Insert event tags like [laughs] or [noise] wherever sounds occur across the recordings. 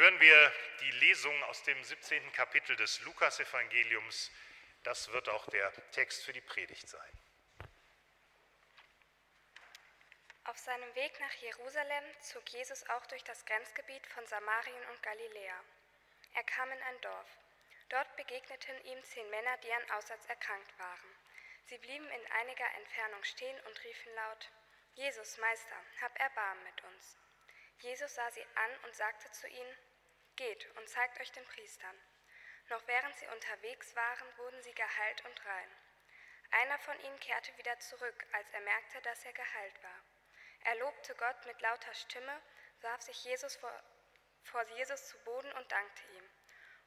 hören wir die Lesung aus dem 17. Kapitel des Lukasevangeliums. Das wird auch der Text für die Predigt sein. Auf seinem Weg nach Jerusalem zog Jesus auch durch das Grenzgebiet von Samarien und Galiläa. Er kam in ein Dorf. Dort begegneten ihm zehn Männer, die an Aussatz erkrankt waren. Sie blieben in einiger Entfernung stehen und riefen laut, Jesus, Meister, hab Erbarmen mit uns. Jesus sah sie an und sagte zu ihnen, Geht und zeigt euch den Priestern. Noch während sie unterwegs waren, wurden sie geheilt und rein. Einer von ihnen kehrte wieder zurück, als er merkte, dass er geheilt war. Er lobte Gott mit lauter Stimme, warf sich Jesus vor, vor Jesus zu Boden und dankte ihm.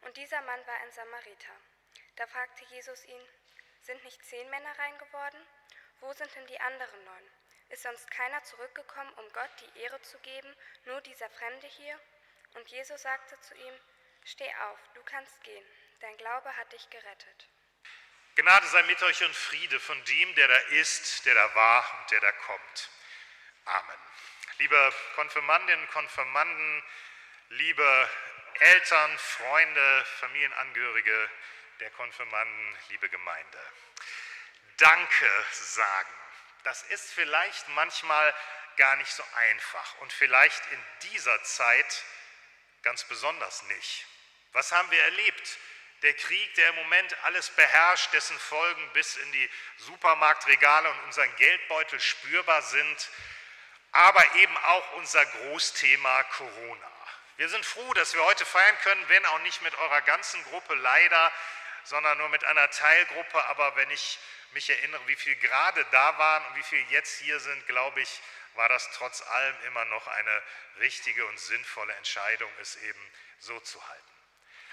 Und dieser Mann war ein Samariter. Da fragte Jesus ihn, sind nicht zehn Männer rein geworden? Wo sind denn die anderen neun? Ist sonst keiner zurückgekommen, um Gott die Ehre zu geben, nur dieser Fremde hier? Und Jesus sagte zu ihm, Steh auf, du kannst gehen, dein Glaube hat dich gerettet. Gnade sei mit euch und Friede von dem, der da ist, der da war und der da kommt. Amen. Liebe Konfirmandinnen, Konfirmanden, liebe Eltern, Freunde, Familienangehörige der Konfirmanden, liebe Gemeinde. Danke sagen. Das ist vielleicht manchmal gar nicht so einfach und vielleicht in dieser Zeit ganz besonders nicht. Was haben wir erlebt? Der Krieg, der im Moment alles beherrscht, dessen Folgen bis in die Supermarktregale und unseren Geldbeutel spürbar sind, aber eben auch unser Großthema Corona. Wir sind froh, dass wir heute feiern können, wenn auch nicht mit eurer ganzen Gruppe leider, sondern nur mit einer Teilgruppe. Aber wenn ich mich erinnere, wie viele gerade da waren und wie viele jetzt hier sind, glaube ich, war das trotz allem immer noch eine richtige und sinnvolle Entscheidung, es eben so zu halten.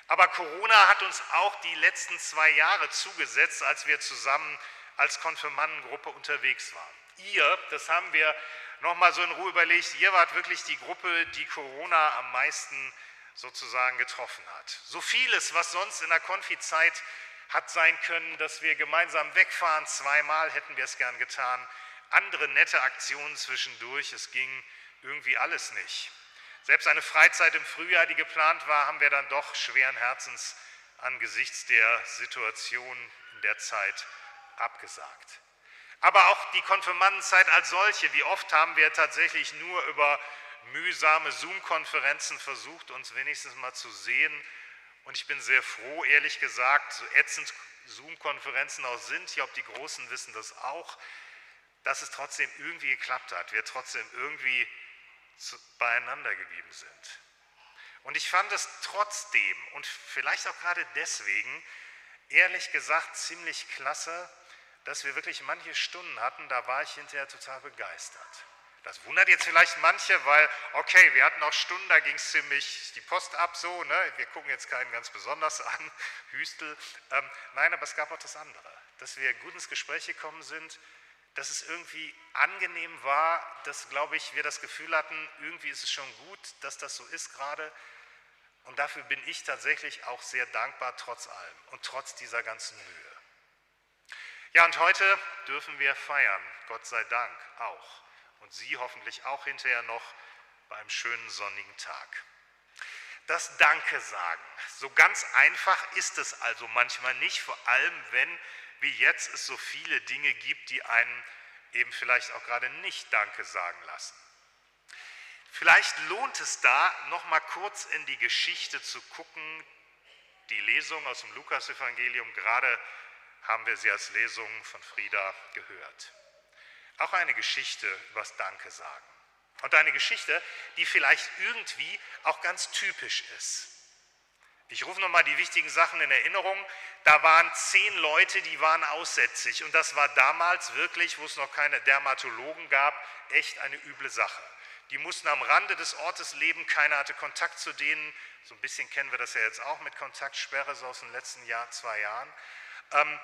Aber Corona hat uns auch die letzten zwei Jahre zugesetzt, als wir zusammen als Konfirmandengruppe unterwegs waren. Ihr, das haben wir nochmal so in Ruhe überlegt, ihr wart wirklich die Gruppe, die Corona am meisten sozusagen getroffen hat. So vieles, was sonst in der Konfizeit hat sein können, dass wir gemeinsam wegfahren, zweimal hätten wir es gern getan, andere nette Aktionen zwischendurch. Es ging irgendwie alles nicht. Selbst eine Freizeit im Frühjahr, die geplant war, haben wir dann doch schweren Herzens angesichts der Situation in der Zeit abgesagt. Aber auch die Konfirmandenzeit als solche, wie oft haben wir tatsächlich nur über mühsame Zoom-Konferenzen versucht, uns wenigstens mal zu sehen. Und ich bin sehr froh, ehrlich gesagt, so ätzend Zoom-Konferenzen auch sind, ich glaube, die Großen wissen das auch, dass es trotzdem irgendwie geklappt hat, wir trotzdem irgendwie beieinander geblieben sind. Und ich fand es trotzdem und vielleicht auch gerade deswegen, ehrlich gesagt, ziemlich klasse, dass wir wirklich manche Stunden hatten, da war ich hinterher total begeistert. Das wundert jetzt vielleicht manche, weil, okay, wir hatten auch Stunden, da ging es ziemlich die Post ab, so, ne? wir gucken jetzt keinen ganz besonders [laughs] an, Hüstel. Ähm, nein, aber es gab auch das andere, dass wir gut ins Gespräch gekommen sind, dass es irgendwie angenehm war, dass, glaube ich, wir das Gefühl hatten, irgendwie ist es schon gut, dass das so ist gerade. Und dafür bin ich tatsächlich auch sehr dankbar, trotz allem und trotz dieser ganzen Mühe. Ja, und heute dürfen wir feiern, Gott sei Dank auch. Und Sie hoffentlich auch hinterher noch bei einem schönen sonnigen Tag. Das Danke sagen. So ganz einfach ist es also manchmal nicht, vor allem wenn wie jetzt es so viele Dinge gibt, die einen eben vielleicht auch gerade nicht Danke sagen lassen. Vielleicht lohnt es da, noch mal kurz in die Geschichte zu gucken. Die Lesung aus dem Lukasevangelium, gerade haben wir sie als Lesung von Frieda gehört. Auch eine Geschichte übers Danke sagen. Und eine Geschichte, die vielleicht irgendwie auch ganz typisch ist. Ich rufe nochmal die wichtigen Sachen in Erinnerung. Da waren zehn Leute, die waren aussätzig. Und das war damals wirklich, wo es noch keine Dermatologen gab, echt eine üble Sache. Die mussten am Rande des Ortes leben, keiner hatte Kontakt zu denen. So ein bisschen kennen wir das ja jetzt auch mit Kontaktsperre, so aus den letzten Jahr, zwei Jahren. Ähm,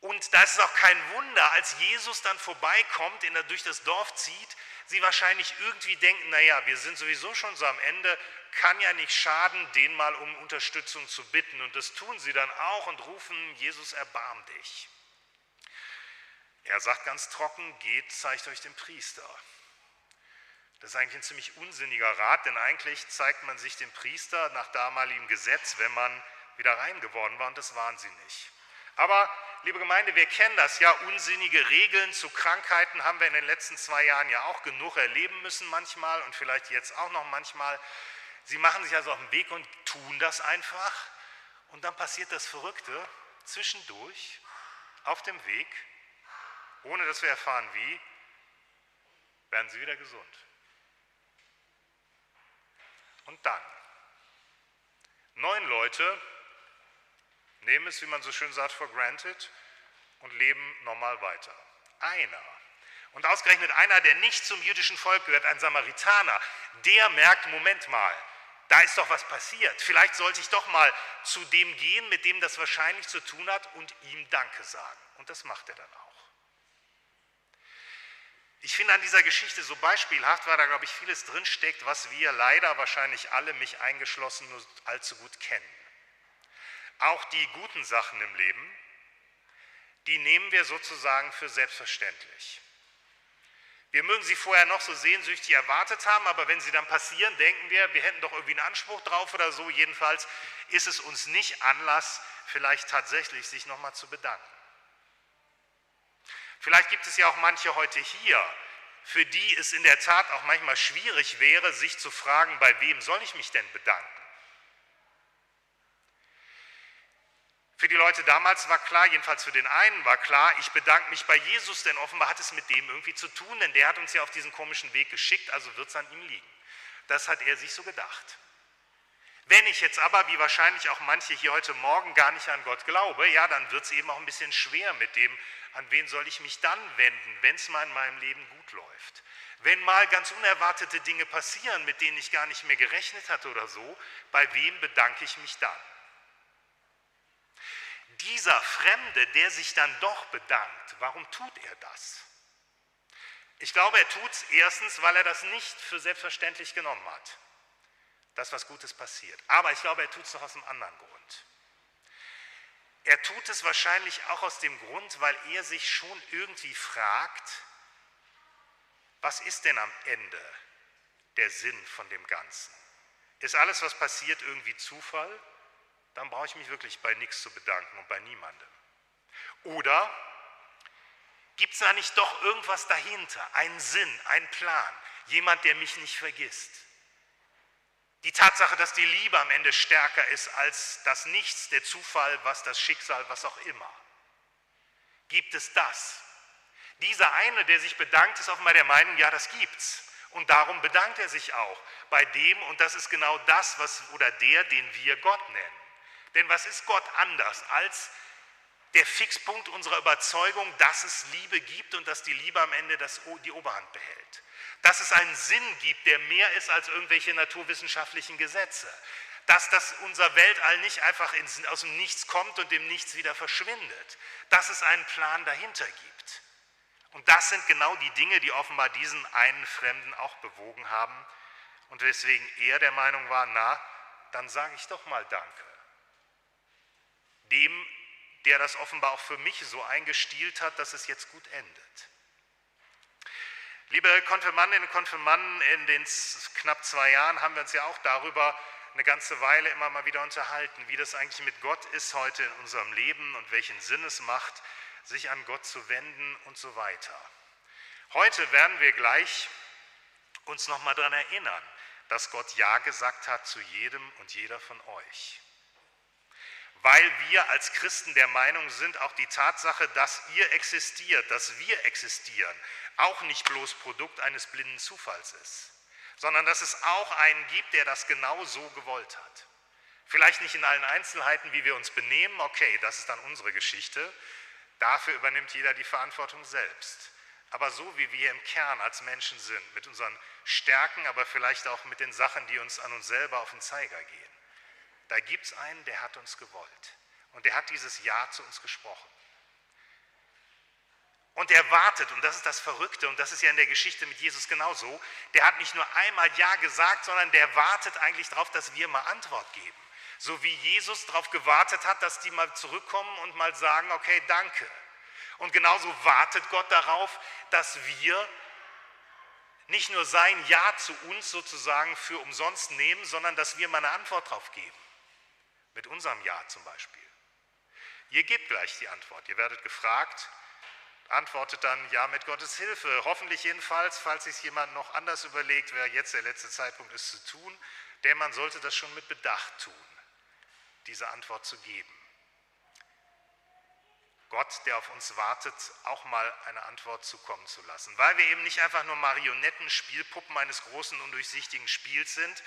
und da ist es auch kein Wunder, als Jesus dann vorbeikommt, in der, durch das Dorf zieht, sie wahrscheinlich irgendwie denken, naja, wir sind sowieso schon so am Ende, kann ja nicht schaden, den mal um Unterstützung zu bitten. Und das tun sie dann auch und rufen, Jesus, erbarm dich. Er sagt ganz trocken, geht, zeigt euch den Priester. Das ist eigentlich ein ziemlich unsinniger Rat, denn eigentlich zeigt man sich dem Priester nach damaligem Gesetz, wenn man wieder rein geworden war, und das waren sie nicht. Aber, liebe Gemeinde, wir kennen das ja, unsinnige Regeln zu Krankheiten haben wir in den letzten zwei Jahren ja auch genug erleben müssen manchmal und vielleicht jetzt auch noch manchmal. Sie machen sich also auf den Weg und tun das einfach und dann passiert das Verrückte zwischendurch auf dem Weg, ohne dass wir erfahren wie, werden sie wieder gesund. Und dann, neun Leute nehmen es, wie man so schön sagt, for granted und leben normal weiter. Einer. Und ausgerechnet einer, der nicht zum jüdischen Volk gehört, ein Samaritaner, der merkt, Moment mal, da ist doch was passiert. Vielleicht sollte ich doch mal zu dem gehen, mit dem das wahrscheinlich zu tun hat und ihm Danke sagen. Und das macht er dann auch. Ich finde an dieser Geschichte so beispielhaft, weil da, glaube ich, vieles drinsteckt, was wir leider wahrscheinlich alle, mich eingeschlossen, nur allzu gut kennen. Auch die guten Sachen im Leben, die nehmen wir sozusagen für selbstverständlich. Wir mögen sie vorher noch so sehnsüchtig erwartet haben, aber wenn sie dann passieren, denken wir, wir hätten doch irgendwie einen Anspruch drauf oder so. Jedenfalls ist es uns nicht Anlass, vielleicht tatsächlich sich nochmal zu bedanken. Vielleicht gibt es ja auch manche heute hier, für die es in der Tat auch manchmal schwierig wäre, sich zu fragen, bei wem soll ich mich denn bedanken? Für die Leute damals war klar, jedenfalls für den einen war klar, ich bedanke mich bei Jesus, denn offenbar hat es mit dem irgendwie zu tun, denn der hat uns ja auf diesen komischen Weg geschickt, also wird es an ihm liegen. Das hat er sich so gedacht. Wenn ich jetzt aber, wie wahrscheinlich auch manche hier heute Morgen, gar nicht an Gott glaube, ja, dann wird es eben auch ein bisschen schwer mit dem, an wen soll ich mich dann wenden, wenn es mal in meinem Leben gut läuft. Wenn mal ganz unerwartete Dinge passieren, mit denen ich gar nicht mehr gerechnet hatte oder so, bei wem bedanke ich mich dann? Dieser Fremde, der sich dann doch bedankt, warum tut er das? Ich glaube, er tut es erstens, weil er das nicht für selbstverständlich genommen hat, dass was Gutes passiert. Aber ich glaube, er tut es noch aus einem anderen Grund. Er tut es wahrscheinlich auch aus dem Grund, weil er sich schon irgendwie fragt, was ist denn am Ende der Sinn von dem Ganzen? Ist alles, was passiert, irgendwie Zufall? Dann brauche ich mich wirklich bei nichts zu bedanken und bei niemandem. Oder gibt es da nicht doch irgendwas dahinter, einen Sinn, einen Plan, jemand, der mich nicht vergisst? Die Tatsache, dass die Liebe am Ende stärker ist als das Nichts, der Zufall, was das Schicksal, was auch immer. Gibt es das? Dieser eine, der sich bedankt, ist offenbar der Meinung, ja, das gibt's. Und darum bedankt er sich auch bei dem, und das ist genau das, was oder der, den wir Gott nennen. Denn was ist Gott anders als der Fixpunkt unserer Überzeugung, dass es Liebe gibt und dass die Liebe am Ende das, die Oberhand behält? Dass es einen Sinn gibt, der mehr ist als irgendwelche naturwissenschaftlichen Gesetze? Dass das unser Weltall nicht einfach ins, aus dem Nichts kommt und dem Nichts wieder verschwindet? Dass es einen Plan dahinter gibt? Und das sind genau die Dinge, die offenbar diesen einen Fremden auch bewogen haben und weswegen er der Meinung war, na, dann sage ich doch mal Danke dem, der das offenbar auch für mich so eingestielt hat, dass es jetzt gut endet. Liebe Konfirmandinnen und Konfirmanden, in den knapp zwei Jahren haben wir uns ja auch darüber eine ganze Weile immer mal wieder unterhalten, wie das eigentlich mit Gott ist heute in unserem Leben und welchen Sinn es macht, sich an Gott zu wenden und so weiter. Heute werden wir gleich uns nochmal daran erinnern, dass Gott Ja gesagt hat zu jedem und jeder von euch weil wir als Christen der Meinung sind, auch die Tatsache, dass ihr existiert, dass wir existieren, auch nicht bloß Produkt eines blinden Zufalls ist, sondern dass es auch einen gibt, der das genau so gewollt hat. Vielleicht nicht in allen Einzelheiten, wie wir uns benehmen, okay, das ist dann unsere Geschichte. Dafür übernimmt jeder die Verantwortung selbst. Aber so wie wir im Kern als Menschen sind, mit unseren Stärken, aber vielleicht auch mit den Sachen, die uns an uns selber auf den Zeiger gehen, da gibt es einen, der hat uns gewollt. Und der hat dieses Ja zu uns gesprochen. Und er wartet, und das ist das Verrückte, und das ist ja in der Geschichte mit Jesus genauso, der hat nicht nur einmal Ja gesagt, sondern der wartet eigentlich darauf, dass wir mal Antwort geben. So wie Jesus darauf gewartet hat, dass die mal zurückkommen und mal sagen, okay, danke. Und genauso wartet Gott darauf, dass wir nicht nur sein Ja zu uns sozusagen für umsonst nehmen, sondern dass wir mal eine Antwort drauf geben. Unserem Ja zum Beispiel. Ihr gebt gleich die Antwort. Ihr werdet gefragt, antwortet dann Ja mit Gottes Hilfe. Hoffentlich jedenfalls, falls sich jemand noch anders überlegt, wer jetzt der letzte Zeitpunkt ist zu tun, der man sollte das schon mit Bedacht tun, diese Antwort zu geben. Gott, der auf uns wartet, auch mal eine Antwort zukommen zu lassen. Weil wir eben nicht einfach nur Marionetten, Spielpuppen eines großen, undurchsichtigen Spiels sind,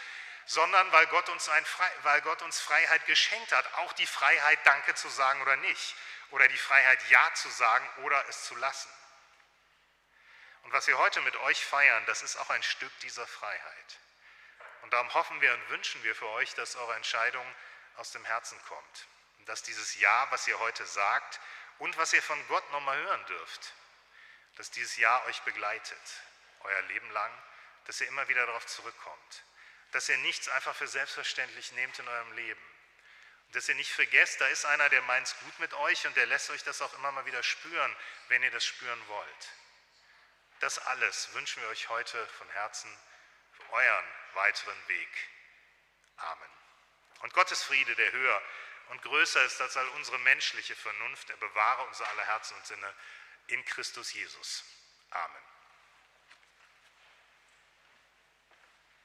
sondern weil Gott, uns ein, weil Gott uns Freiheit geschenkt hat, auch die Freiheit, Danke zu sagen oder nicht, oder die Freiheit, Ja zu sagen oder es zu lassen. Und was wir heute mit euch feiern, das ist auch ein Stück dieser Freiheit. Und darum hoffen wir und wünschen wir für euch, dass eure Entscheidung aus dem Herzen kommt. Und dass dieses Ja, was ihr heute sagt und was ihr von Gott nochmal hören dürft, dass dieses Ja euch begleitet, euer Leben lang, dass ihr immer wieder darauf zurückkommt dass ihr nichts einfach für selbstverständlich nehmt in eurem Leben. Und dass ihr nicht vergesst, da ist einer, der meint es gut mit euch und der lässt euch das auch immer mal wieder spüren, wenn ihr das spüren wollt. Das alles wünschen wir euch heute von Herzen für euren weiteren Weg. Amen. Und Gottes Friede, der höher und größer ist als all unsere menschliche Vernunft, er bewahre unser aller Herzen und Sinne in Christus Jesus. Amen.